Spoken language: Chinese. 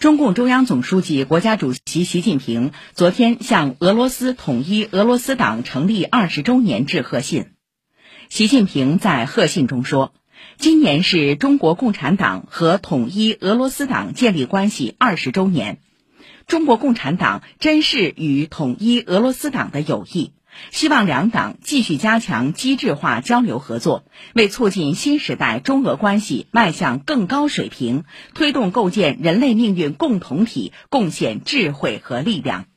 中共中央总书记、国家主席习近平昨天向俄罗斯统一俄罗斯党成立二十周年致贺信。习近平在贺信中说：“今年是中国共产党和统一俄罗斯党建立关系二十周年，中国共产党珍视与统一俄罗斯党的友谊。”希望两党继续加强机制化交流合作，为促进新时代中俄关系迈向更高水平，推动构建人类命运共同体贡献智慧和力量。